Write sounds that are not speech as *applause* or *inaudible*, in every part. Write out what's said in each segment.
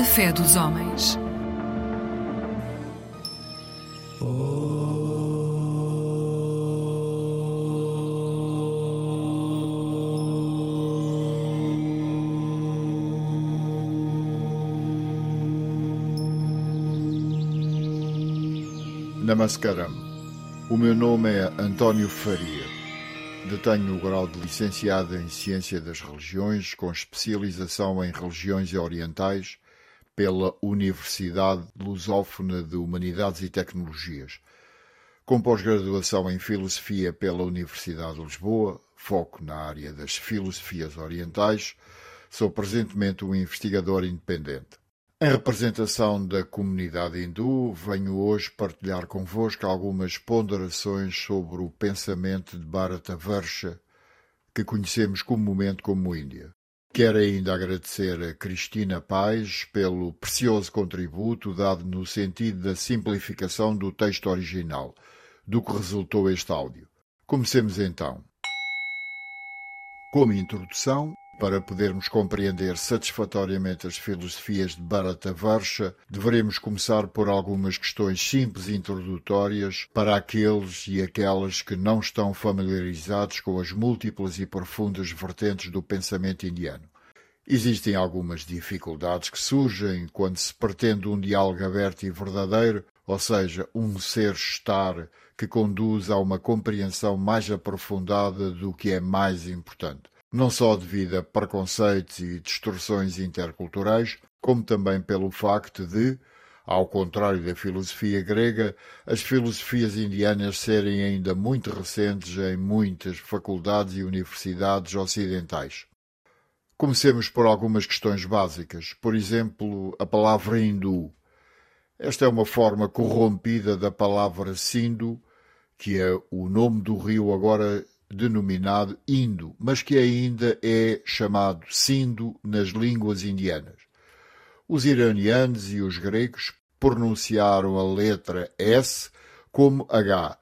A fé dos homens. Namaskaram. O meu nome é António Faria. Detenho o grau de licenciado em Ciência das Religiões, com especialização em Religiões Orientais, pela Universidade Lusófona de Humanidades e Tecnologias. Com pós-graduação em Filosofia pela Universidade de Lisboa, foco na área das filosofias orientais, sou presentemente um investigador independente. Em representação da comunidade hindu, venho hoje partilhar convosco algumas ponderações sobre o pensamento de Bharata-varsha, que conhecemos comumente como Índia. Quero ainda agradecer a Cristina Paz pelo precioso contributo dado no sentido da simplificação do texto original, do que resultou este áudio. Comecemos então. Como introdução, para podermos compreender satisfatoriamente as filosofias de Bharata-varsha, deveremos começar por algumas questões simples e introdutórias para aqueles e aquelas que não estão familiarizados com as múltiplas e profundas vertentes do pensamento indiano. Existem algumas dificuldades que surgem quando se pretende um diálogo aberto e verdadeiro, ou seja, um ser-estar que conduz a uma compreensão mais aprofundada do que é mais importante não só devido a preconceitos e distorções interculturais, como também pelo facto de, ao contrário da filosofia grega, as filosofias indianas serem ainda muito recentes em muitas faculdades e universidades ocidentais. Comecemos por algumas questões básicas. Por exemplo, a palavra hindu. Esta é uma forma corrompida da palavra Sindhu, que é o nome do rio agora denominado Indo, mas que ainda é chamado Sindo nas línguas indianas. Os iranianos e os gregos pronunciaram a letra S como H,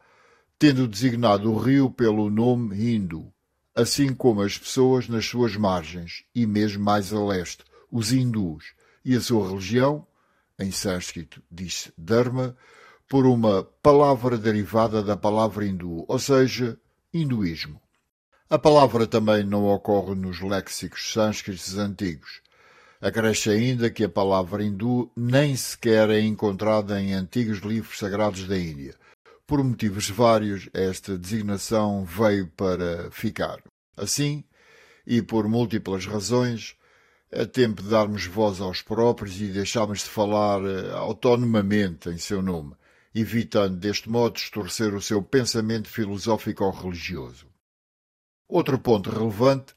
tendo designado o rio pelo nome Indo, assim como as pessoas nas suas margens e mesmo mais a leste, os hindus, e a sua religião, em sânscrito diz Dharma, por uma palavra derivada da palavra hindu, ou seja, hinduísmo. A palavra também não ocorre nos léxicos sânscritos antigos. Acresce ainda que a palavra hindu nem sequer é encontrada em antigos livros sagrados da Índia. Por motivos vários, esta designação veio para ficar. Assim, e por múltiplas razões, é tempo de darmos voz aos próprios e deixarmos de falar eh, autonomamente em seu nome evitando deste modo distorcer o seu pensamento filosófico ou religioso. Outro ponto relevante,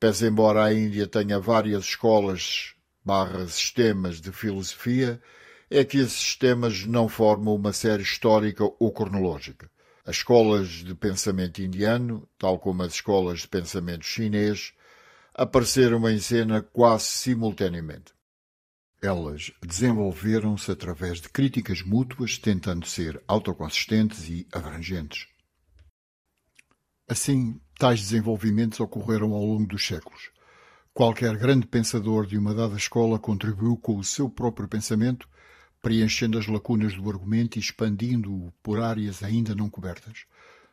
pese embora a Índia tenha várias escolas barra sistemas de filosofia, é que esses sistemas não formam uma série histórica ou cronológica. As escolas de pensamento indiano, tal como as escolas de pensamento chinês, apareceram em cena quase simultaneamente. Elas desenvolveram-se através de críticas mútuas, tentando ser autoconsistentes e abrangentes. Assim, tais desenvolvimentos ocorreram ao longo dos séculos. Qualquer grande pensador de uma dada escola contribuiu com o seu próprio pensamento, preenchendo as lacunas do argumento e expandindo-o por áreas ainda não cobertas.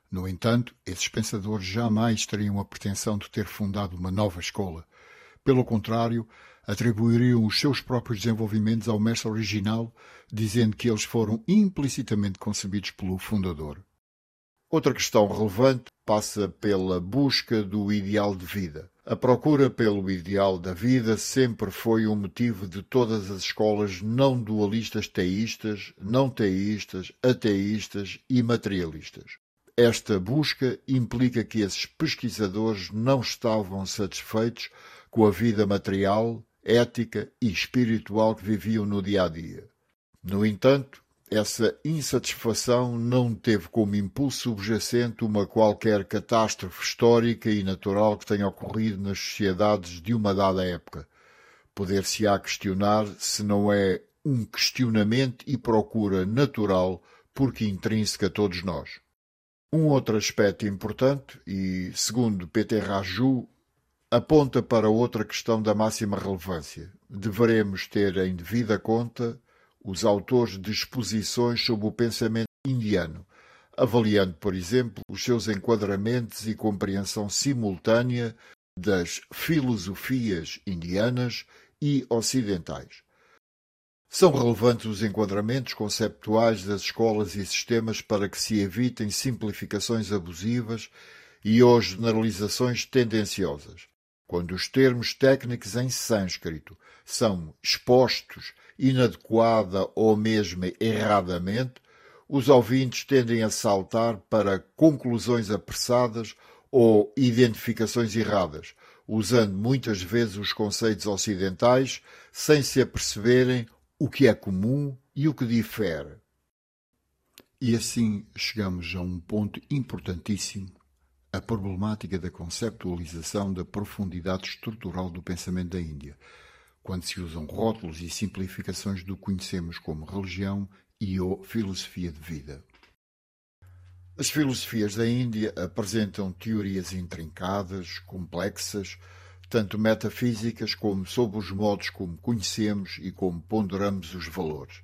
No entanto, esses pensadores jamais teriam a pretensão de ter fundado uma nova escola. Pelo contrário, atribuiriam os seus próprios desenvolvimentos ao mestre original, dizendo que eles foram implicitamente concebidos pelo fundador. Outra questão relevante passa pela busca do ideal de vida. A procura pelo ideal da vida sempre foi um motivo de todas as escolas não dualistas teístas, não teístas, ateístas e materialistas. Esta busca implica que esses pesquisadores não estavam satisfeitos com a vida material ética e espiritual que viviam no dia a dia. No entanto, essa insatisfação não teve como impulso subjacente uma qualquer catástrofe histórica e natural que tenha ocorrido nas sociedades de uma dada época. Poder-se-á questionar se não é um questionamento e procura natural porque intrínseca a todos nós. Um outro aspecto importante, e segundo Peter Raju, aponta para outra questão da máxima relevância. Deveremos ter em devida conta os autores de exposições sobre o pensamento indiano, avaliando, por exemplo, os seus enquadramentos e compreensão simultânea das filosofias indianas e ocidentais. São relevantes os enquadramentos conceptuais das escolas e sistemas para que se evitem simplificações abusivas e ou generalizações tendenciosas. Quando os termos técnicos em sânscrito são expostos inadequada ou mesmo erradamente, os ouvintes tendem a saltar para conclusões apressadas ou identificações erradas, usando muitas vezes os conceitos ocidentais sem se aperceberem o que é comum e o que difere. E assim chegamos a um ponto importantíssimo, a problemática da conceptualização da profundidade estrutural do pensamento da Índia, quando se usam rótulos e simplificações do que conhecemos como religião e ou filosofia de vida. As filosofias da Índia apresentam teorias intrincadas, complexas, tanto metafísicas como sobre os modos como conhecemos e como ponderamos os valores,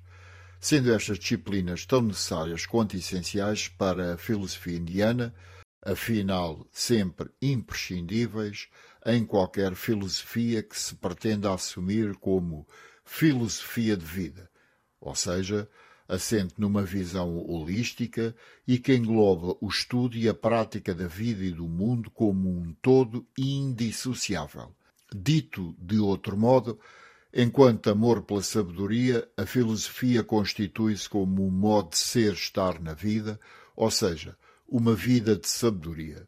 sendo estas disciplinas tão necessárias quanto essenciais para a filosofia indiana, afinal sempre imprescindíveis em qualquer filosofia que se pretenda assumir como filosofia de vida, ou seja, assente numa visão holística e que engloba o estudo e a prática da vida e do mundo como um todo indissociável. Dito de outro modo, enquanto amor pela sabedoria, a filosofia constitui-se como um modo de ser-estar na vida, ou seja, uma vida de sabedoria.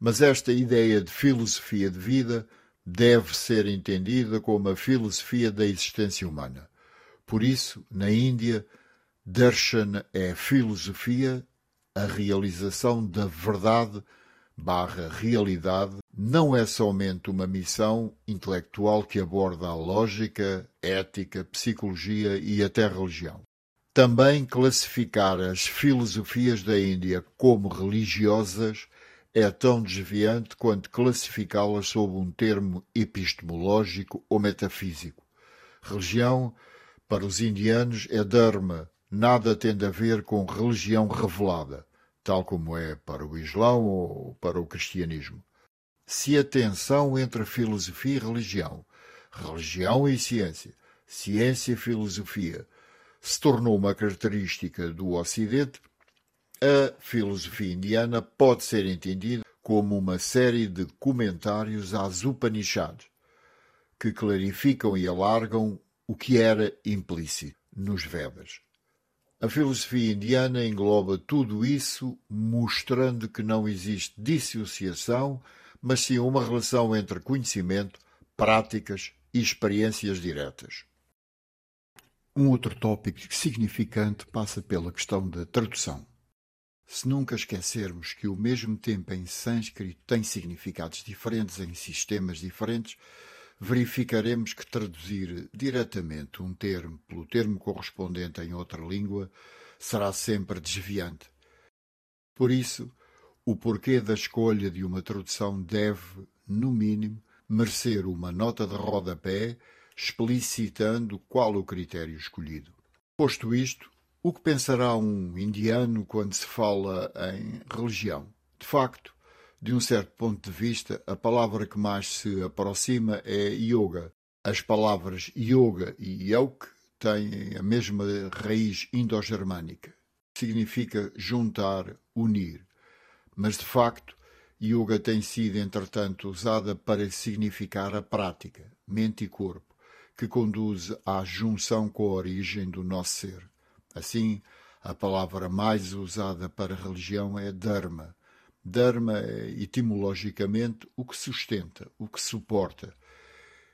Mas esta ideia de filosofia de vida deve ser entendida como a filosofia da existência humana. Por isso, na Índia, Darshan é filosofia, a realização da verdade barra realidade não é somente uma missão intelectual que aborda a lógica, ética, psicologia e até religião. Também classificar as filosofias da Índia como religiosas é tão desviante quanto classificá-las sob um termo epistemológico ou metafísico. Religião, para os indianos, é dharma, nada tem a ver com religião revelada, tal como é para o Islão ou para o cristianismo. Se a tensão entre filosofia e religião, religião e ciência, ciência e filosofia, se tornou uma característica do Ocidente, a filosofia indiana pode ser entendida como uma série de comentários às Upanishads, que clarificam e alargam o que era implícito nos Vedas. A filosofia indiana engloba tudo isso, mostrando que não existe dissociação, mas sim uma relação entre conhecimento, práticas e experiências diretas. Um outro tópico significante passa pela questão da tradução. Se nunca esquecermos que o mesmo tempo em sânscrito tem significados diferentes em sistemas diferentes, verificaremos que traduzir diretamente um termo pelo termo correspondente em outra língua será sempre desviante. Por isso, o porquê da escolha de uma tradução deve, no mínimo, merecer uma nota de rodapé explicitando qual o critério escolhido. Posto isto, o que pensará um indiano quando se fala em religião? De facto, de um certo ponto de vista, a palavra que mais se aproxima é yoga. As palavras yoga e yoke têm a mesma raiz indo-germânica. Significa juntar, unir. Mas, de facto, yoga tem sido, entretanto, usada para significar a prática, mente e corpo, que conduz à junção com a origem do nosso ser. Assim, a palavra mais usada para religião é dharma, Dharma é, etimologicamente, o que sustenta, o que suporta.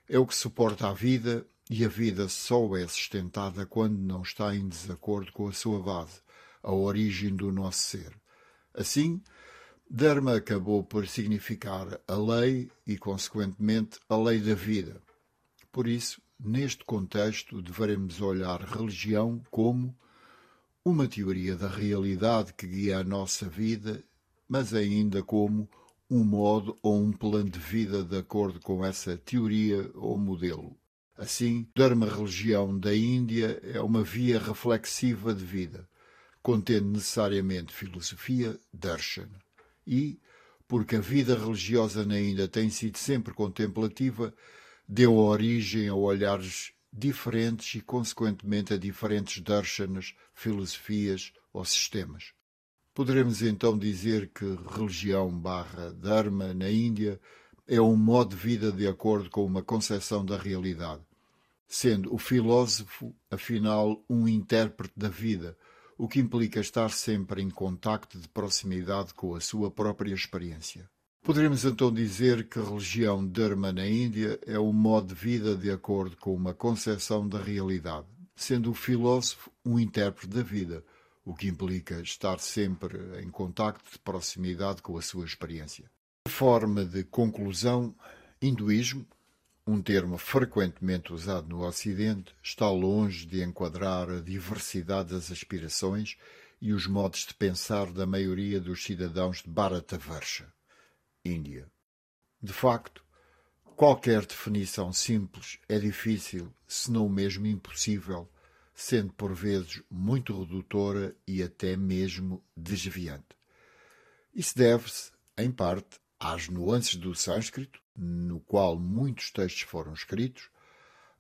É o que suporta a vida e a vida só é sustentada quando não está em desacordo com a sua base, a origem do nosso ser. Assim, Dharma acabou por significar a lei e, consequentemente, a lei da vida. Por isso, neste contexto, devemos olhar religião como uma teoria da realidade que guia a nossa vida mas ainda como um modo ou um plano de vida de acordo com essa teoria ou modelo. Assim, Dharma religião da Índia é uma via reflexiva de vida, contendo necessariamente filosofia, darshan, e, porque a vida religiosa na Índia tem sido sempre contemplativa, deu origem a olhares diferentes e, consequentemente, a diferentes darshanas, filosofias ou sistemas. Poderemos então dizer que religião barra dharma na Índia é um modo de vida de acordo com uma concepção da realidade, sendo o filósofo, afinal, um intérprete da vida, o que implica estar sempre em contacto de proximidade com a sua própria experiência. Poderemos então dizer que a religião Dharma na Índia é um modo de vida de acordo com uma concepção da realidade, sendo o filósofo um intérprete da vida, o que implica estar sempre em contacto de proximidade com a sua experiência. Forma de conclusão, hinduísmo, um termo frequentemente usado no Ocidente, está longe de enquadrar a diversidade das aspirações e os modos de pensar da maioria dos cidadãos de Bharatavarsha. Índia. De facto, qualquer definição simples é difícil, se não mesmo impossível, sendo por vezes muito redutora e até mesmo desviante. Isso deve-se, em parte, às nuances do sânscrito, no qual muitos textos foram escritos,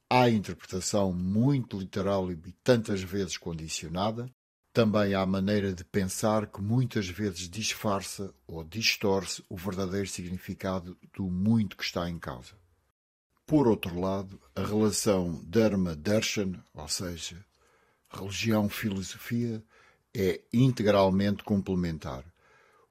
à interpretação muito literal e tantas vezes condicionada, também há maneira de pensar que muitas vezes disfarça ou distorce o verdadeiro significado do muito que está em causa. Por outro lado, a relação Dharma-Darshan, ou seja, religião-filosofia, é integralmente complementar.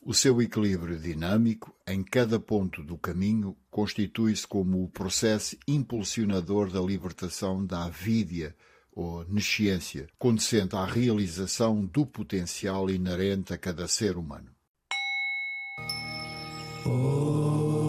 O seu equilíbrio dinâmico em cada ponto do caminho constitui-se como o processo impulsionador da libertação da avídia, ou nesciência, conduzente à realização do potencial inerente a cada ser humano. Oh.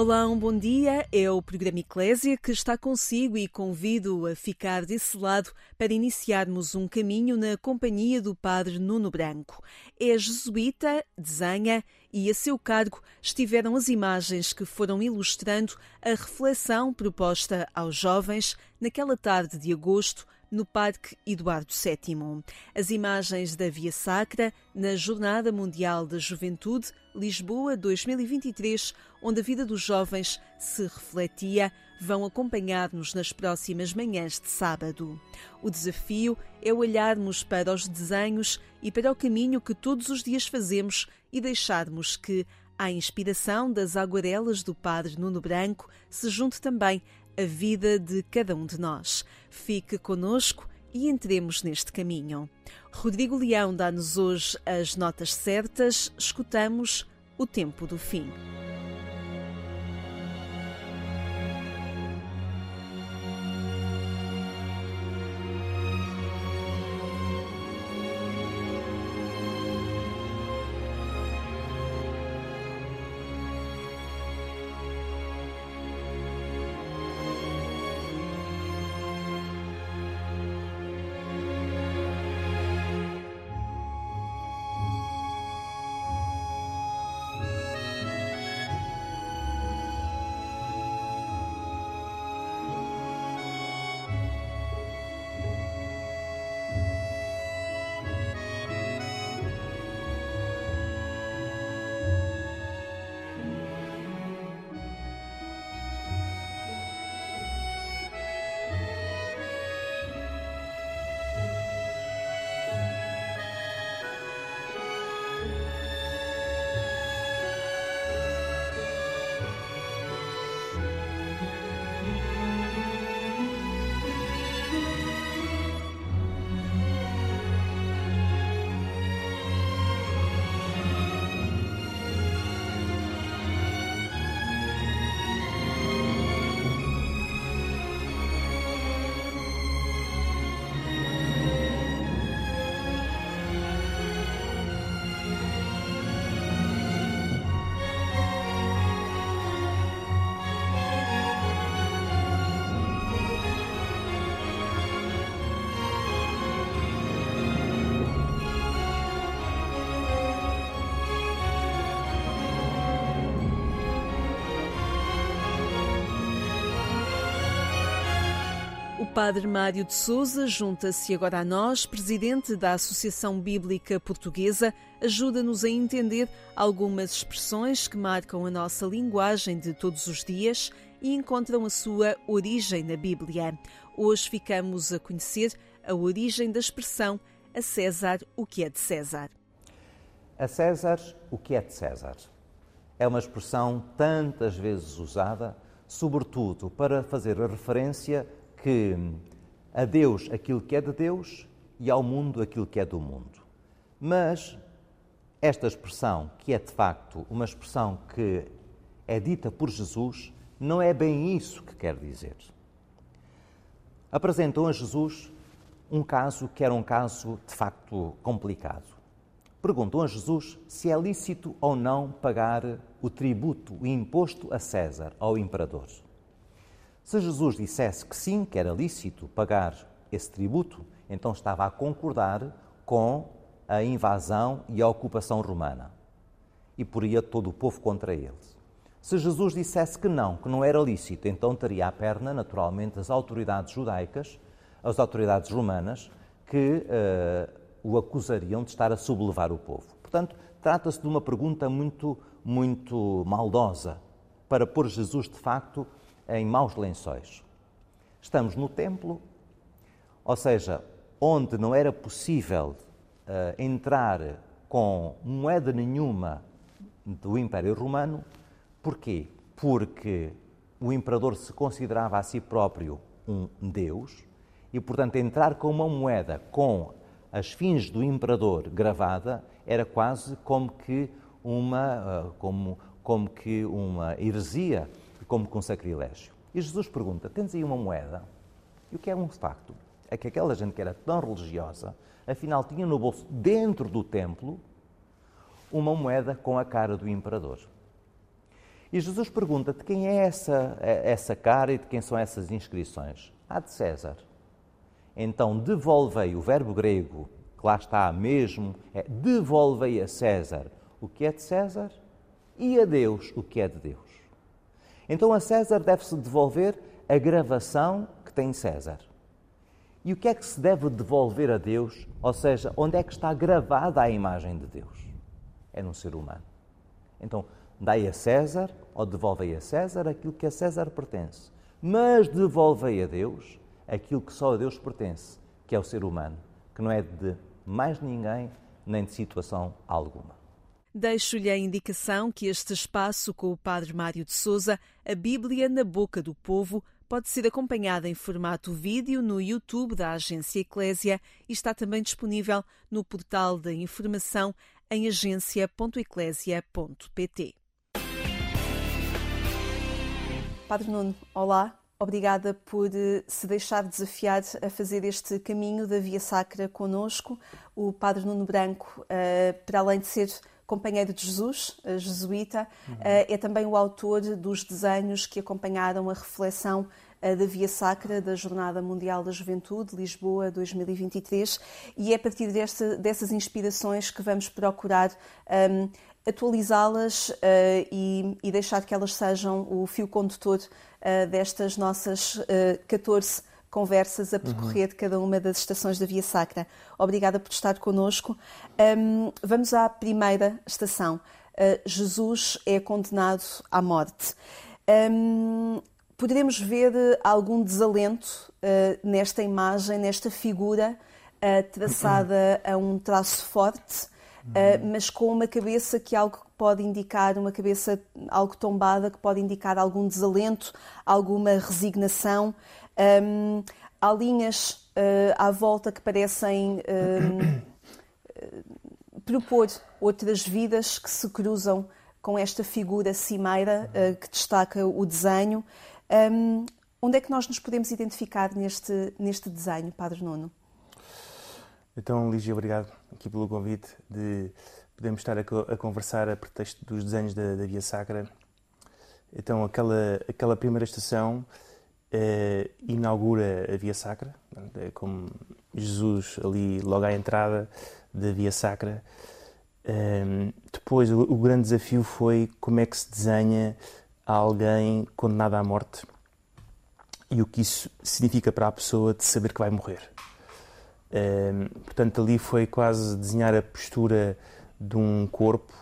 Olá, um bom dia. É o programa Eclésia que está consigo e convido a ficar desse lado para iniciarmos um caminho na companhia do Padre Nuno Branco. É jesuíta, desenha e a seu cargo estiveram as imagens que foram ilustrando a reflexão proposta aos jovens naquela tarde de agosto no Parque Eduardo VII. As imagens da Via Sacra na Jornada Mundial da Juventude Lisboa 2023, onde a vida dos jovens se refletia, vão acompanhar-nos nas próximas manhãs de sábado. O desafio é olharmos para os desenhos e para o caminho que todos os dias fazemos e deixarmos que, à inspiração das aguarelas do Padre Nuno Branco, se junte também a vida de cada um de nós. Fique conosco e entremos neste caminho. Rodrigo Leão dá-nos hoje as notas certas, escutamos o tempo do fim. Padre Mário de Souza junta-se agora a nós, presidente da Associação Bíblica Portuguesa, ajuda-nos a entender algumas expressões que marcam a nossa linguagem de todos os dias e encontram a sua origem na Bíblia. Hoje ficamos a conhecer a origem da expressão a César o que é de César. A César o que é de César. É uma expressão tantas vezes usada, sobretudo para fazer referência que a Deus aquilo que é de Deus e ao mundo aquilo que é do mundo. Mas esta expressão, que é de facto uma expressão que é dita por Jesus, não é bem isso que quer dizer. Apresentam a Jesus um caso que era um caso de facto complicado. Perguntam a Jesus se é lícito ou não pagar o tributo, o imposto a César, ao imperador. Se Jesus dissesse que sim, que era lícito pagar esse tributo, então estava a concordar com a invasão e a ocupação romana. E poria todo o povo contra eles. Se Jesus dissesse que não, que não era lícito, então teria à perna, naturalmente, as autoridades judaicas, as autoridades romanas, que uh, o acusariam de estar a sublevar o povo. Portanto, trata-se de uma pergunta muito, muito maldosa para pôr Jesus, de facto, em maus lençóis. Estamos no templo, ou seja, onde não era possível uh, entrar com moeda nenhuma do Império Romano. Porquê? Porque o imperador se considerava a si próprio um deus e, portanto, entrar com uma moeda com as fins do imperador gravada era quase como que uma, uh, como, como que uma heresia como com sacrilégio. E Jesus pergunta: Tens aí uma moeda? E o que é um facto? É que aquela gente que era tão religiosa, afinal tinha no bolso, dentro do templo, uma moeda com a cara do imperador. E Jesus pergunta de quem é essa, essa cara e de quem são essas inscrições? Ah, de César. Então devolvei o verbo grego, que lá está mesmo, é devolvei a César o que é de César e a Deus o que é de Deus. Então a César deve-se devolver a gravação que tem César. E o que é que se deve devolver a Deus? Ou seja, onde é que está gravada a imagem de Deus? É num ser humano. Então, dai a César ou devolvei a César aquilo que a César pertence. Mas devolvei a Deus aquilo que só a Deus pertence, que é o ser humano, que não é de mais ninguém nem de situação alguma. Deixo-lhe a indicação que este espaço com o Padre Mário de Souza, a Bíblia na boca do povo, pode ser acompanhada em formato vídeo no YouTube da Agência Eclésia e está também disponível no portal da informação em agência.eclésia.pt. Padre Nuno, olá. Obrigada por eh, se deixar desafiar a fazer este caminho da Via Sacra conosco. O Padre Nuno Branco, eh, para além de ser companheiro de Jesus, jesuíta, uhum. é também o autor dos desenhos que acompanharam a reflexão da Via Sacra da Jornada Mundial da Juventude, Lisboa 2023, e é a partir desta, dessas inspirações que vamos procurar um, atualizá-las uh, e, e, deixar que elas sejam o fio condutor uh, destas nossas uh, 14 conversas a percorrer uhum. cada uma das estações da Via Sacra. Obrigada por estar connosco. Um, vamos à primeira estação. Uh, Jesus é condenado à morte. Um, poderemos ver algum desalento uh, nesta imagem, nesta figura uh, traçada a um traço forte, uhum. mas com uma cabeça que algo pode indicar, uma cabeça algo tombada, que pode indicar algum desalento, alguma resignação. Um, há linhas uh, à volta que parecem um, *coughs* propor outras vidas que se cruzam com esta figura cimeira uh, que destaca o desenho. Um, onde é que nós nos podemos identificar neste, neste desenho, Padre Nuno? Então, Lígia, obrigado aqui pelo convite de podermos estar a, a conversar a pretexto dos desenhos da, da Via Sacra. Então, aquela, aquela primeira estação uh, inaugura a Via Sacra, é como Jesus ali logo à entrada da Via Sacra. Um, ehm, depois, o, o, grande desafio foi como é que se desenha alguém condenado à morte. e o que isso significa para a pessoa de saber que vai morrer. Uh, portanto, ali foi quase desenhar a postura de um corpo,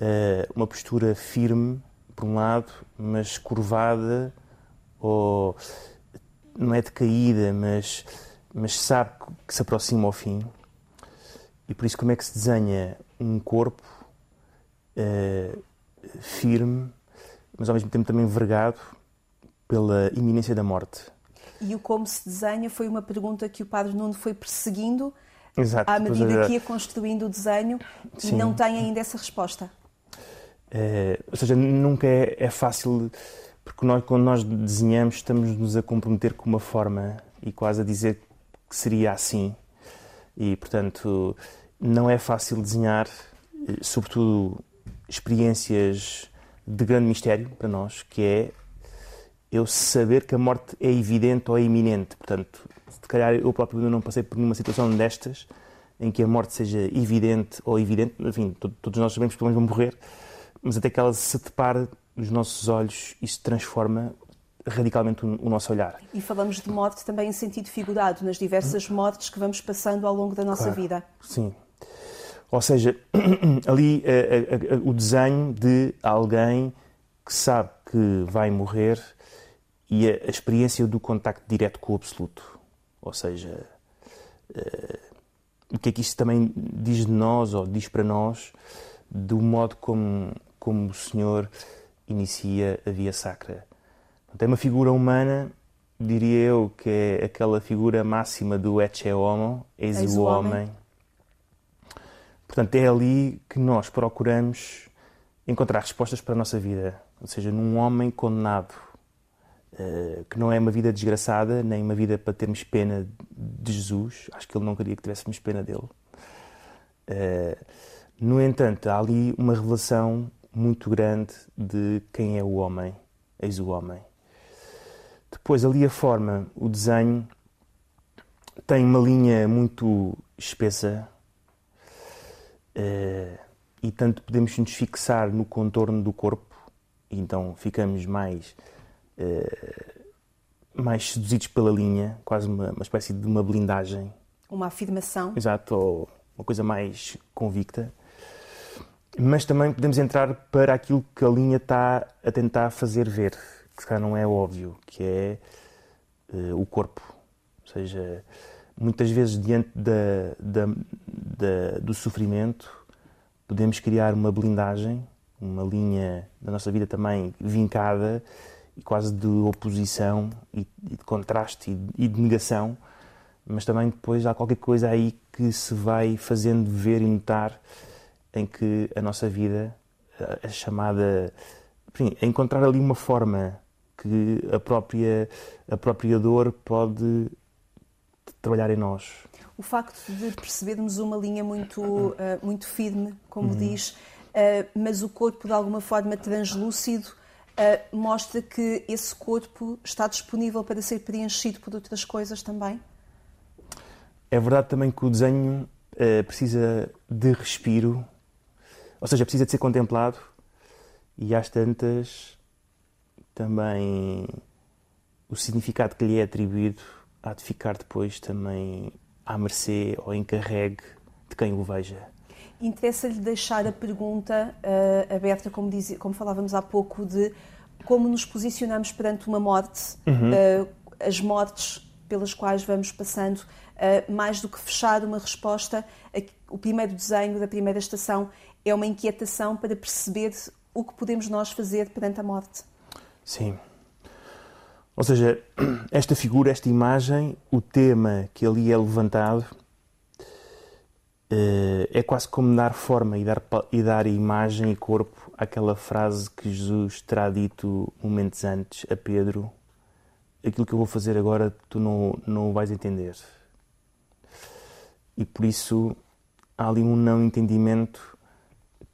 uh, uma postura firme, por um lado, mas curvada, ou não é decaída, mas, mas sabe que se aproxima ao fim. E por isso, como é que se desenha um corpo uh, firme, mas ao mesmo tempo também vergado pela iminência da morte? E o como se desenha foi uma pergunta que o Padre Nuno foi perseguindo Exato, à medida que ia construindo o desenho Sim. e não tem ainda essa resposta. É, ou seja, nunca é, é, fácil, porque nós, quando nós desenhamos, estamos-nos a comprometer com uma forma e quase a dizer que seria assim. E, portanto, não é fácil desenhar, eh, sobretudo experiências de grande mistério para nós, que é eu saber que a morte é evidente ou é iminente. Portanto, se calhar eu próprio não passei por nenhuma situação destas em que a morte seja evidente ou evidente, enfim, todos nós sabemos que vamos morrer, mas até que ela se depara nos nossos olhos se transforma radicalmente o nosso olhar. E falamos de morte também em sentido figurado, nas diversas mortes que vamos passando ao longo da nossa claro, vida. Sim. Ou seja, *clears throat* ali a, a, a, o desenho de alguém que sabe que vai morrer e a, experiência do contacto direto com o absoluto. Ou seja, uh, o que é que isto também diz de nós, ou diz para nós, do modo como, como o Senhor inicia a via sacra. Tem uma figura humana, diria eu, que é aquela figura máxima do ecce homo, eis, eis o homem. homem. Portanto, é ali que nós procuramos encontrar respostas para a nossa vida. Ou seja, num homem condenado, eh, que não é uma vida desgraçada, nem uma vida para termos pena de Jesus. Acho que ele não queria que tivéssemos pena dele. Eh, no entanto, há ali uma revelação muito grande de quem é o homem, eis o homem. Depois, ali a forma, o desenho, tem uma linha muito espessa uh, e tanto podemos nos fixar no contorno do corpo, então ficamos mais, uh, mais seduzidos pela linha, quase uma, uma espécie de uma blindagem. Uma afirmação. Exato, ou uma coisa mais convicta mas também podemos entrar para aquilo que a linha está a tentar fazer ver, que se calhar não é óbvio, que é uh, o corpo. Ou seja, muitas vezes diante da, da, da, do sofrimento podemos criar uma blindagem, uma linha da nossa vida também vincada e quase de oposição e, de contraste e, e de negação, mas também depois há qualquer coisa aí que se vai fazendo ver e notar em que a nossa vida, a chamada. Enfim, encontrar ali uma forma que a própria, a própria dor pode trabalhar em nós. O facto de percebermos uma linha muito, uh, *coughs* muito firme, como uhum. diz, uh, mas o corpo de alguma forma translúcido, uh, mostra que esse corpo está disponível para ser preenchido por outras coisas também? É verdade também que o desenho precisa de respiro ou seja, precisa de ser contemplado e às tantas também o significado que lhe é atribuído há de ficar depois também à mercê ou encarregue de quem o veja. Interessa-lhe deixar a pergunta uh, aberta, como, diz, como falávamos há pouco, de como nos posicionamos perante uma morte, uhum. uh, as mortes pelas quais vamos passando, uh, mais do que fechar uma resposta, o primeiro desenho da primeira estação é uma inquietação para perceber o que podemos nós fazer perante a morte. Sim. Ou seja, *clears throat* esta figura, esta imagem, o tema que ali é levantado, eh, é quase como dar forma e dar, e dar imagem e corpo àquela frase que Jesus terá dito momentos antes a Pedro: Aquilo que eu vou fazer agora tu não, não vais entender. E por isso há ali um não entendimento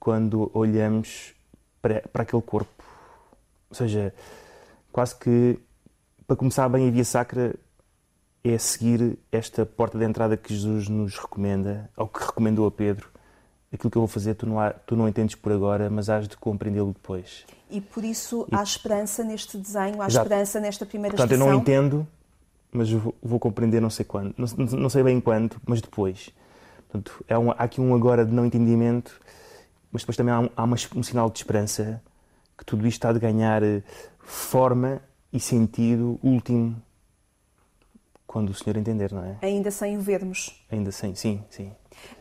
quando olhamos para, para aquele corpo. Ou seja, quase que para começar bem a via sacra é seguir esta porta de entrada que Jesus nos recomenda, ou que recomendou a Pedro, aquilo que eu vou fazer tu não, há, tu não entendes por agora, mas has de compreendê-lo depois. E por isso e... há esperança neste desenho, há Exato. esperança nesta primeira Portanto, estação. eu não entendo, mas vou, vou compreender não sei quando, não, não, sei bem quando, mas depois. Portanto, é um, há aqui um agora de não entendimento, mas depois também há, um, há uma, um sinal de esperança que tudo isto está de ganhar eh, forma e sentido último quando o Senhor entender, não é? Ainda sem o vermos. Ainda sem, sim, sim.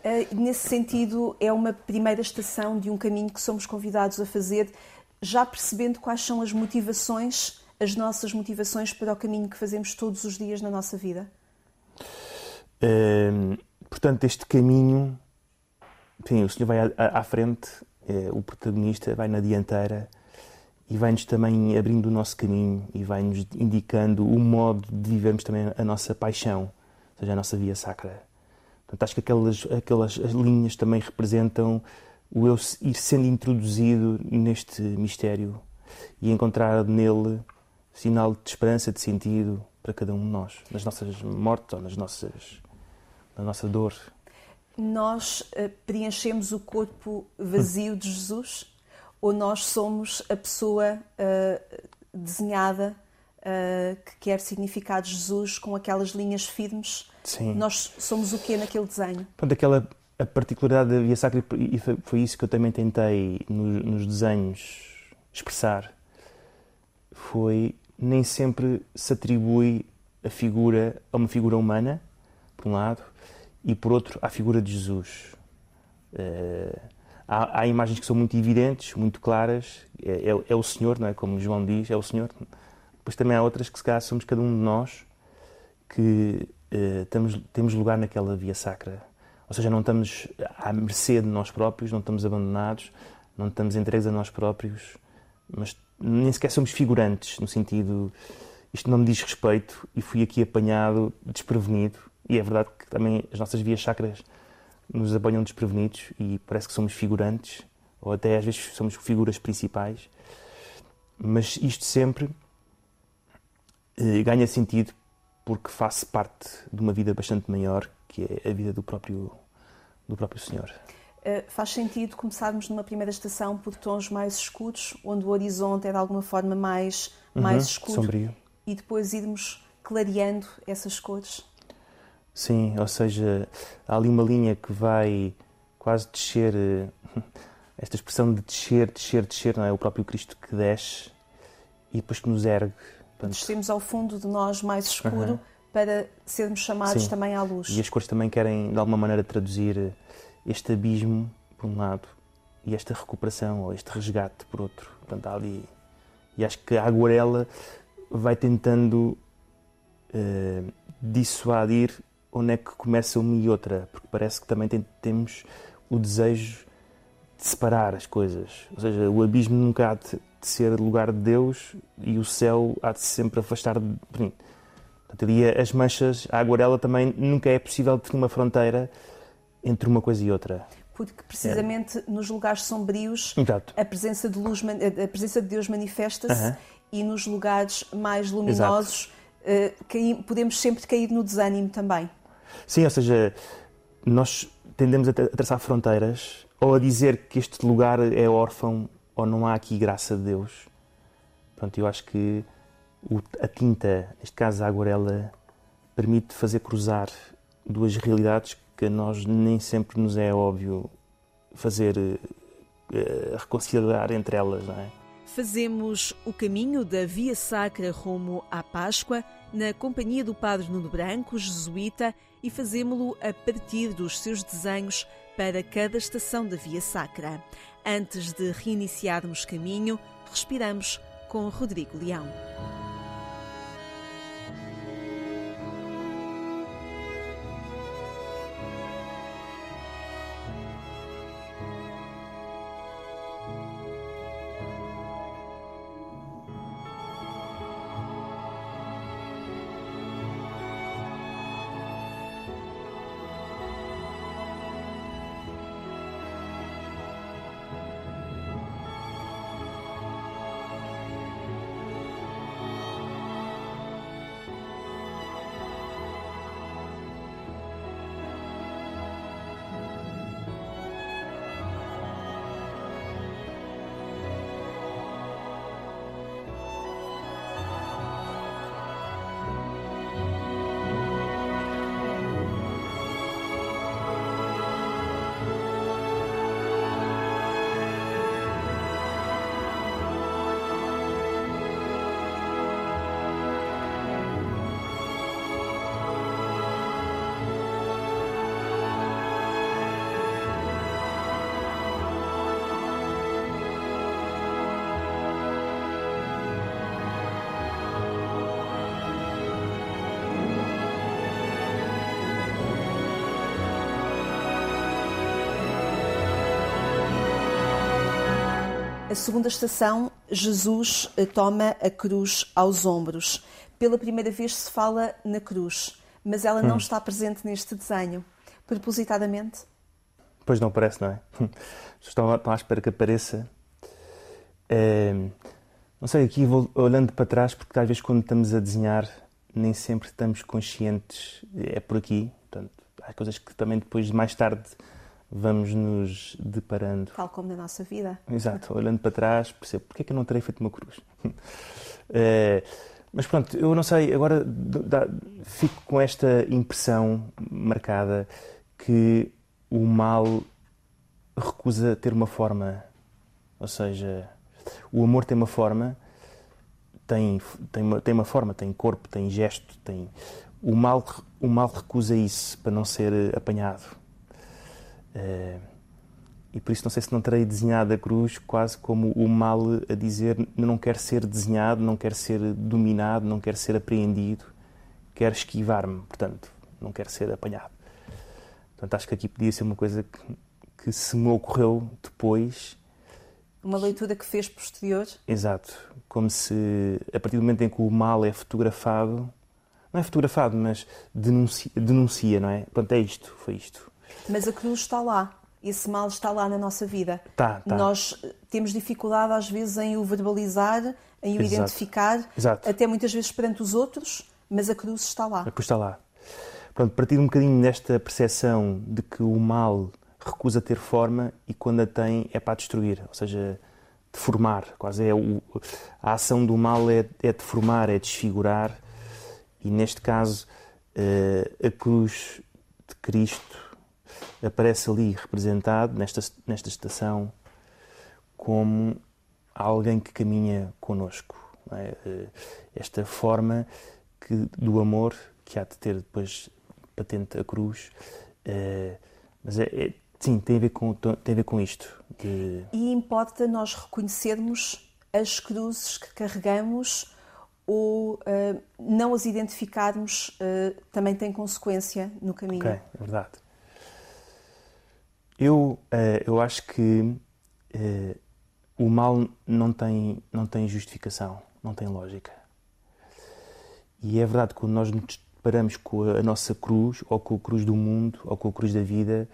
Uh, nesse sentido, é uma primeira estação de um caminho que somos convidados a fazer, já percebendo quais são as motivações, as nossas motivações para o caminho que fazemos todos os dias na nossa vida? Uh, portanto, este caminho, sim, o Senhor vai à, à frente, é, o protagonista vai na dianteira e vai-nos também abrindo o nosso caminho e vai-nos indicando o modo de vivermos também a nossa paixão, ou seja, a nossa via sacra. Portanto, acho que aquelas, aquelas linhas também representam o eu ir sendo introduzido neste mistério e encontrar nele sinal de esperança, de sentido para cada um de nós, nas nossas mortes ou nas nossas, na nossa dor. Nós uh, preenchemos o corpo vazio de Jesus ou nós somos a pessoa uh, desenhada uh, que quer significar Jesus com aquelas linhas firmes? Sim. Nós somos o que naquele desenho? Pronto, aquela a particularidade da Via Sacra, e foi isso que eu também tentei nos, nos desenhos expressar, foi nem sempre se atribui a figura a uma figura humana, por um lado, e por outro à figura de Jesus. Uh, há, há, imagens que são muito evidentes, muito claras. É, é, é, o Senhor, não é? Como João diz, é o Senhor. Depois também há outras que, se calhar, somos cada um de nós que uh, temos, temos lugar naquela via sacra. Ou seja, não estamos à mercê de nós próprios, não estamos abandonados, não estamos entregues a nós próprios, mas nem sequer somos figurantes, no sentido isto não me diz respeito e fui aqui apanhado desprevenido. E é verdade que também as nossas vias sacras nos apanham desprevenidos e parece que somos figurantes, ou até às vezes somos figuras principais, mas isto sempre eh, ganha sentido porque faço parte de uma vida bastante maior, que é a vida do próprio, do próprio Senhor. Uh, faz sentido começarmos numa primeira estação por tons mais escuros, onde o horizonte é de alguma forma mais, uhum, mais escuro, sombrio. e depois irmos clareando essas cores? Sim, ou seja, há ali uma linha que vai quase descer, eh, *laughs* esta expressão de descer, descer, descer, não é? O próprio Cristo que desce e depois que nos ergue. Portanto... Descemos ao fundo de nós mais escuro para sermos chamados Sim. também à luz. E as cores também querem, de alguma maneira, traduzir eh, este abismo, por um lado, e esta recuperação, ou este resgate, por outro. Portanto, há ali. E acho que a aguarela vai tentando uh, dissuadir onde é que começa uma e outra, porque parece que também tem, temos o desejo de separar as coisas. Ou seja, o abismo nunca há de, de ser lugar de Deus e o céu há de sempre afastar de. Portanto, ali as manchas, a aguarela também nunca é possível ter uma fronteira entre uma coisa e outra. Porque precisamente é. nos lugares sombrios Exato. a presença de luz, a presença de Deus manifesta-se uh -huh. e nos lugares mais luminosos uh, podemos sempre cair no desânimo também. Sim, ou seja, nós tendemos a, traçar fronteiras ou a dizer que este lugar é órfão ou não há aqui graça de Deus. Pronto, eu acho que a tinta, neste caso a aguarela, permite fazer cruzar duas realidades que a nós nem sempre nos é óbvio fazer uh, reconciliar entre elas, não é? Fazemos o caminho da Via Sacra rumo à Páscoa na companhia do Padre Nuno Branco, jesuíta, e fazemos-lo a partir dos seus desenhos para cada estação da Via Sacra. Antes de reiniciarmos caminho, respiramos com Rodrigo Leão. A segunda estação, Jesus eh, toma a cruz aos ombros. Pela primeira vez se fala na cruz, mas ela não hum. está presente neste desenho. Propositadamente? Pois não aparece, não é? *laughs* Estão, estão à espera que apareça. É, não sei, aqui vou olhando para trás, porque às vezes quando estamos a desenhar nem sempre estamos conscientes, é por aqui. Portanto, há coisas que também depois, mais tarde, vamos nos deparando. Tal como na nossa vida. Exato, olhando para trás, percebo porque é que eu não terei feito uma cruz. é, *laughs* mas pronto, eu não sei, agora dá, fico com esta impressão marcada que o mal recusa ter uma forma. Ou seja, o amor tem uma forma, tem, tem, uma, tem uma forma, tem corpo, tem gesto, tem. O mal, o mal recusa isso para não ser apanhado Uh, e por isso não sei se não terei desenhado a cruz quase como o mal a dizer não quer ser desenhado, não quer ser dominado, não quer ser apreendido, quer esquivar-me, portanto, não quer ser apanhado. Portanto, acho que aqui podia ser uma coisa que, que se me ocorreu depois. Uma leitura que fez posterior? Exato. Como se, a partir do momento em que o mal é fotografado, não é fotografado, mas denuncia, denuncia não é? Pronto, é isto, foi isto mas a cruz está lá. Esse mal está lá na nossa vida. Tá, tá. Nós eh, temos dificuldade, às vezes, em o verbalizar, em o Exato. identificar, Exato. até muitas vezes perante os outros, mas a cruz está lá. A cruz está lá. Pronto, partir um bocadinho desta percepção de que o mal recusa ter forma e quando a tem é para destruir, ou seja, deformar. Quase é o, a ação do mal é, é deformar, é desfigurar. E neste caso, uh, a cruz de Cristo aparece ali representado nesta, nesta estação como alguém que caminha conosco. É? Eh, esta forma que, do amor que há de ter depois patente a cruz, é, mas é, é, sim, tem a ver com, tem a ver com isto. De... E importa nós reconhecermos as cruzes que carregamos ou uh, não as identificarmos uh, também tem consequência no caminho. Ok, é verdade. Eu, uh, eu acho que uh, o mal não tem, não tem justificação, não tem lógica. E é verdade quando nós nos deparamos com a nossa cruz, ou com a cruz do mundo, ou com a cruz da vida,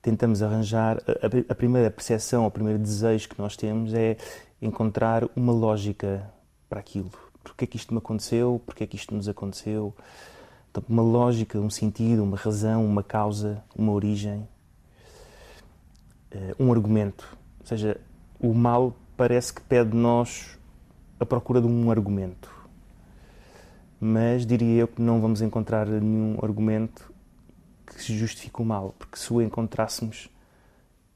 tentamos arranjar. A, a primeira percepção, o primeiro desejo que nós temos é encontrar uma lógica para aquilo. Porquê é que isto me aconteceu? Porquê é que isto nos aconteceu? Então, uma lógica, um sentido, uma razão, uma causa, uma origem. Eh, um argumento. Ou seja, o mal parece que pede de nós a procura de um argumento. Mas diria eu que não vamos encontrar nenhum argumento que se justifique o mal, porque se o encontrássemos,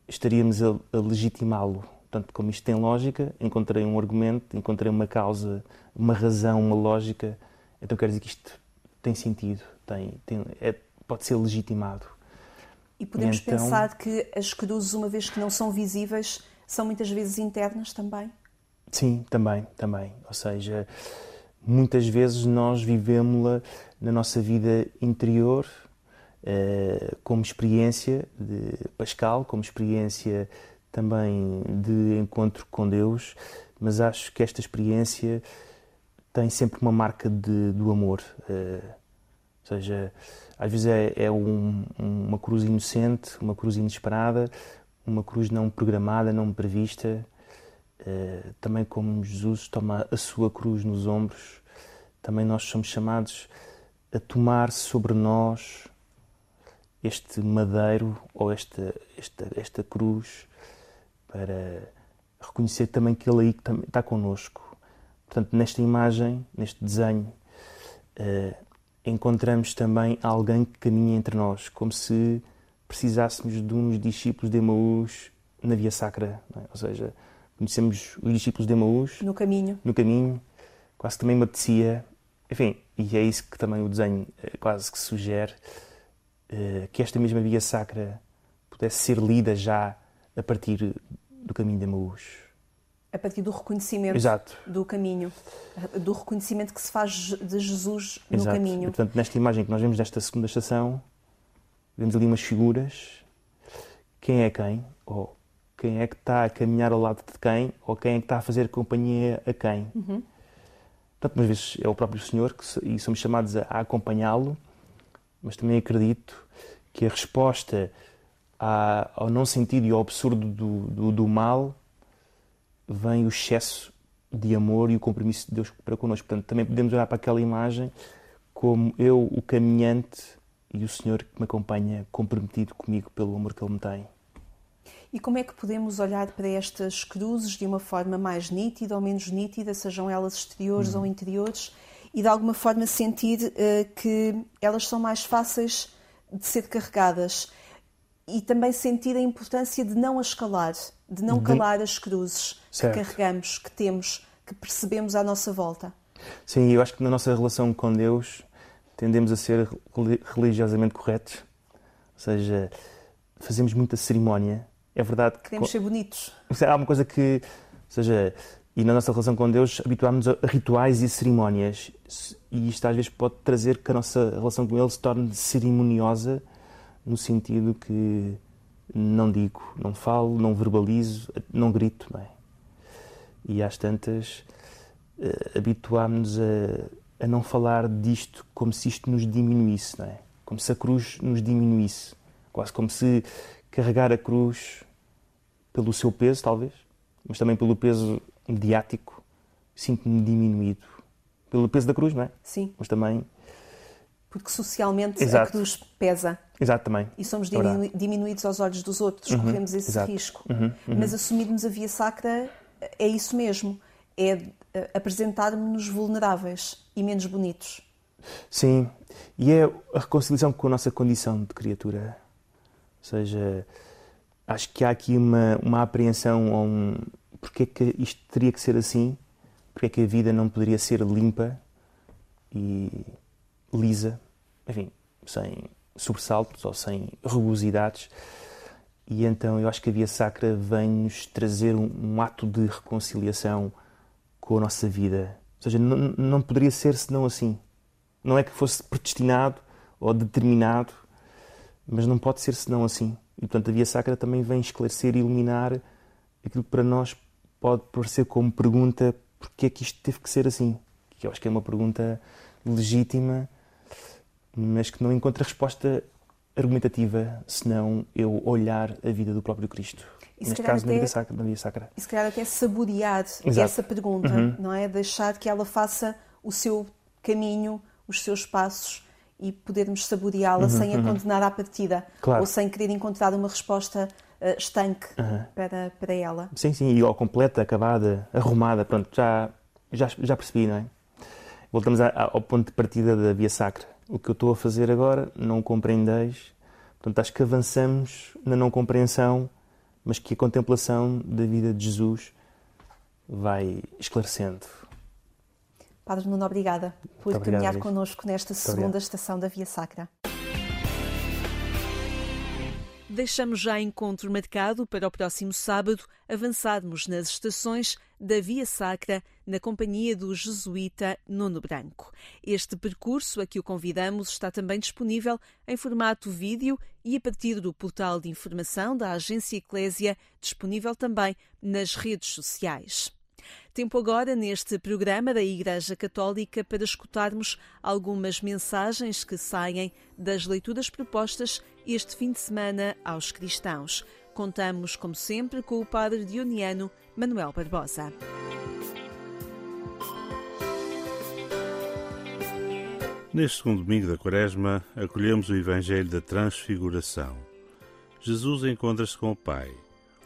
estaríamos a, a legitimá-lo. Portanto, como isto tem lógica, encontrei um argumento, encontrei uma causa, uma razão, uma lógica, então quer dizer que isto tem sentido, tem, tem é, pode ser legitimado. E podemos então... pensar que as cruzes, uma vez que não são visíveis, são muitas vezes internas também? Sim, também, também. Ou seja, muitas vezes nós vivemos-la na nossa vida interior, eh, como experiência de Pascal, como experiência também de encontro com Deus, mas acho que esta experiência tem sempre uma marca de, do amor. Ou seja, às vezes é, é um, uma cruz inocente, uma cruz inesperada, uma cruz não programada, não prevista. Uh, também como Jesus toma a sua cruz nos ombros, também nós somos chamados a tomar sobre nós este madeiro ou esta, esta, esta cruz para reconhecer também que Ele aí está connosco. Portanto, nesta imagem, neste desenho, uh, encontramos também alguém que caminha entre nós, como se precisássemos de uns discípulos de Emaús na Via Sacra. É? Ou seja, conhecemos os discípulos de Emaús no caminho. No caminho, quase também me apetecia. Enfim, e é isso que também o desenho eh, quase que sugere, eh, que esta mesma Via Sacra pudesse ser lida já a partir do caminho de Emaús a partir do reconhecimento Exato. do caminho, do reconhecimento que se faz de Jesus no Exato. caminho. E, portanto, nesta imagem que nós vemos nesta segunda estação, vemos ali umas figuras. Quem é quem? Ou quem é que está a caminhar ao lado de quem ou quem é que está a fazer companhia a quem. Uhum. Portanto, umas vezes é o próprio Senhor que, e somos chamados a, a acompanhá-lo, mas também acredito que a resposta à, ao não sentido e ao absurdo do, do, do, mal vem o excesso de amor e o compromisso de Deus para connosco. Portanto, também podemos olhar para aquela imagem como eu, o caminhante, e o Senhor que me acompanha comprometido comigo pelo amor que Ele me tem. E como é que podemos olhar para estas cruzes de uma forma mais nítida ou menos nítida, sejam elas exteriores ou interiores, e de alguma forma sentir uh, que elas são mais fáceis de ser carregadas? E também sentir a importância de não as calar, de não calar as cruzes certo. que carregamos, que temos, que percebemos à nossa volta. Sim, eu acho que na nossa relação com Deus tendemos a ser religiosamente corretos, ou seja, fazemos muita cerimónia. É verdade que. Queremos ser bonitos. Há uma coisa que. Ou seja, e na nossa relação com Deus habituámos a rituais e cerimónias. E isto às vezes pode trazer que a nossa relação com Ele se torne cerimoniosa, no sentido que não digo, não falo, não verbalizo, não grito. Não é? E às tantas, uh, habituámos-nos a, a não falar disto como se isto nos diminuísse, não é? Como se a cruz nos diminuísse. Quase como se carregar a cruz pelo seu peso, talvez, mas também pelo peso mediático, sinto-me diminuído. Pelo peso da cruz, não é? Sim. Mas também. Porque socialmente Exato. a cruz pesa. Exato, também. E somos é diminu diminuídos aos olhos dos outros, uhum. corremos esse Exato. risco. Uhum. Uhum. Mas assumirmos a via sacra é isso mesmo. É eh, apresentarmos-nos vulneráveis e menos bonitos. Sim, e é a reconciliação com a nossa condição de criatura. Ou seja, acho que há aqui uma, uma apreensão a um. Porque é que isto teria que ser assim? Porque é que a vida não poderia ser limpa e lisa? Enfim, sem sobressaltos ou sem rugosidades. E então eu acho que a Via Sacra vem-nos trazer um, um, ato de reconciliação com a nossa vida. Ou seja, não, poderia ser senão assim. Não é que fosse predestinado ou determinado, mas não pode ser senão assim. E portanto a Via Sacra também vem esclarecer e iluminar aquilo que para nós pode parecer como pergunta: porquê é que isto teve que ser assim? Que eu acho que é uma pergunta legítima, mas que não encontra resposta argumentativa senão eu olhar a vida do próprio Cristo. E Neste caso, até, na, vida sacra, na vida sacra. E se calhar até saborear Exato. essa pergunta, uhum. não é? Deixar que ela faça o seu caminho, os seus passos e podermos saboreá-la uhum, sem a uhum. condenar à partida claro. ou sem querer encontrar uma resposta uh, estanque uhum. para, para ela. Sim, sim, e ao completa, acabada, arrumada, pronto, já, já, já percebi, não é? Voltamos ao ponto de partida da via sacra. O que eu estou a fazer agora não compreendeis. Portanto, acho que avançamos na não compreensão, mas que a contemplação da vida de Jesus vai esclarecendo. Padre Nuno, obrigada por Muito caminhar obrigado, connosco nesta Muito segunda obrigado. estação da Via Sacra. Deixamos já encontro marcado para o próximo sábado avançarmos nas estações da Via Sacra na companhia do jesuíta Nuno Branco. Este percurso a que o convidamos está também disponível em formato vídeo e a partir do portal de informação da Agência Eclésia, disponível também nas redes sociais. Tempo agora neste programa da Igreja Católica para escutarmos algumas mensagens que saem das leituras propostas este fim de semana aos cristãos. Contamos, como sempre, com o padre dioniano Manuel Barbosa. Neste segundo domingo da Quaresma, acolhemos o Evangelho da Transfiguração. Jesus encontra-se com o Pai.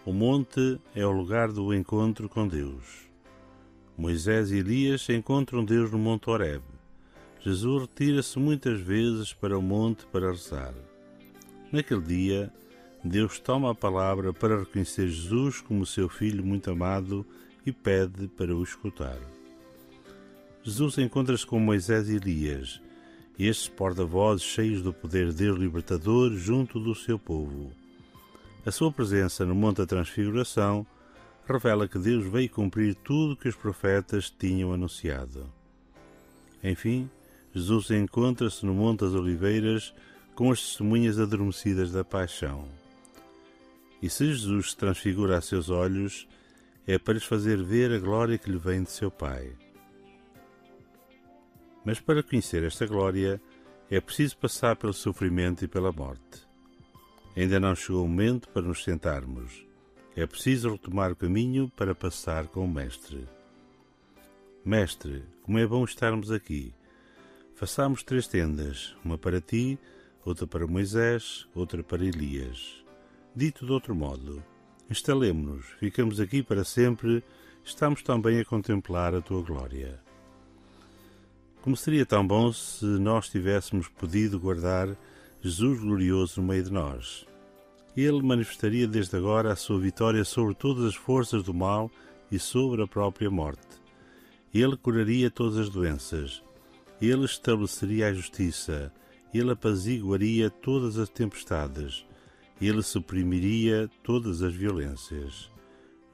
O monte é o lugar do encontro com Deus. Moisés e Elias encontram Deus no Monte Horeb. Jesus retira-se muitas vezes para o monte para rezar. Naquele dia, Deus toma a palavra para reconhecer Jesus como seu filho muito amado e pede para o escutar. Jesus encontra-se com Moisés e Elias, estes porta-vozes cheios do poder de Deus libertador junto do seu povo. A sua presença no Monte da Transfiguração revela que Deus veio cumprir tudo que os profetas tinham anunciado. Enfim, Jesus encontra-se no Monte das Oliveiras com as testemunhas adormecidas da paixão. E se Jesus se transfigura a seus olhos, é para lhes fazer ver a glória que lhe vem de seu Pai. Mas para conhecer esta glória, é preciso passar pelo sofrimento e pela morte. Ainda não chegou o momento para nos sentarmos. É preciso retomar o caminho para passar com o Mestre. Mestre, como é bom estarmos aqui. Façamos três tendas, uma para ti, outra para Moisés, outra para Elias. Dito de outro modo, instalemo-nos, ficamos aqui para sempre, estamos também a contemplar a tua glória. Como seria tão bom se nós tivéssemos podido guardar Jesus glorioso no meio de nós. Ele manifestaria desde agora a sua vitória sobre todas as forças do mal e sobre a própria morte. Ele curaria todas as doenças. Ele estabeleceria a justiça. Ele apaziguaria todas as tempestades. Ele suprimiria todas as violências.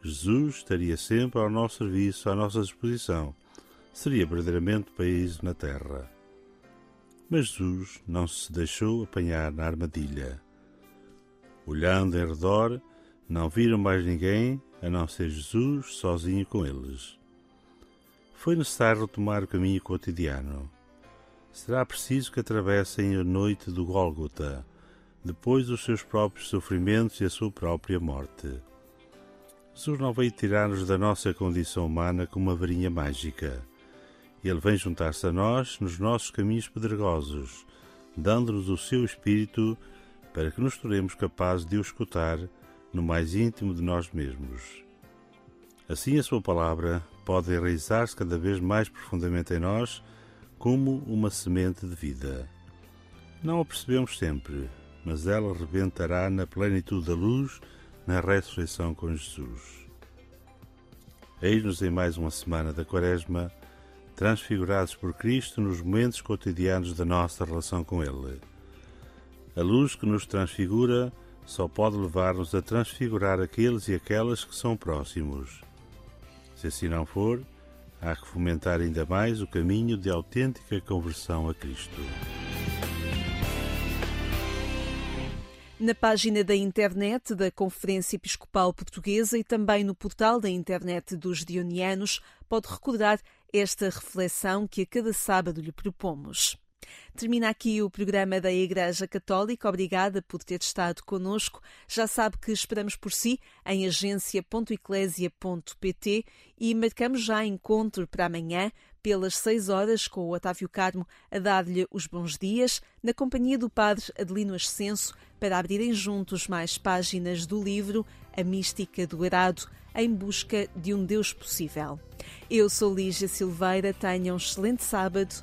Jesus estaria sempre ao nosso serviço, à nossa disposição. Seria verdadeiramente país na terra. Mas Jesus não se deixou apanhar na armadilha. Olhando em redor, não viram mais ninguém a não ser Jesus sozinho com eles foi necessário retomar o caminho cotidiano. Será preciso que atravessem a noite do Gólgota, depois dos seus próprios sofrimentos e a sua própria morte. Jesus não veio tirar-nos da nossa condição humana com uma varinha mágica. Ele vem juntar-se a nós nos nossos caminhos pedregosos, dando-nos o seu Espírito para que nos tornemos capazes de o escutar no mais íntimo de nós mesmos. Assim, a Sua palavra pode enraizar-se cada vez mais profundamente em nós como uma semente de vida. Não a percebemos sempre, mas ela rebentará na plenitude da luz na ressurreição com Jesus. Eis-nos em mais uma semana da Quaresma, transfigurados por Cristo nos momentos cotidianos da nossa relação com Ele. A luz que nos transfigura só pode levar-nos a transfigurar aqueles e aquelas que são próximos. Se assim não for, há que fomentar ainda mais o caminho de autêntica conversão a Cristo. Na página da internet da Conferência Episcopal Portuguesa e também no portal da internet dos Dionianos, pode recordar esta reflexão que a cada sábado lhe propomos. Termina aqui o programa da Igreja Católica. Obrigada por ter estado conosco. Já sabe que esperamos por si em agência.eclésia.pt e marcamos já encontro para amanhã pelas 6 horas com o Otávio Carmo a dar-lhe os bons dias, na companhia do Padre Adelino Ascenso, para abrirem juntos mais páginas do livro A Mística do Arado, em busca de um Deus possível. Eu sou Lígia Silveira, tenham um excelente sábado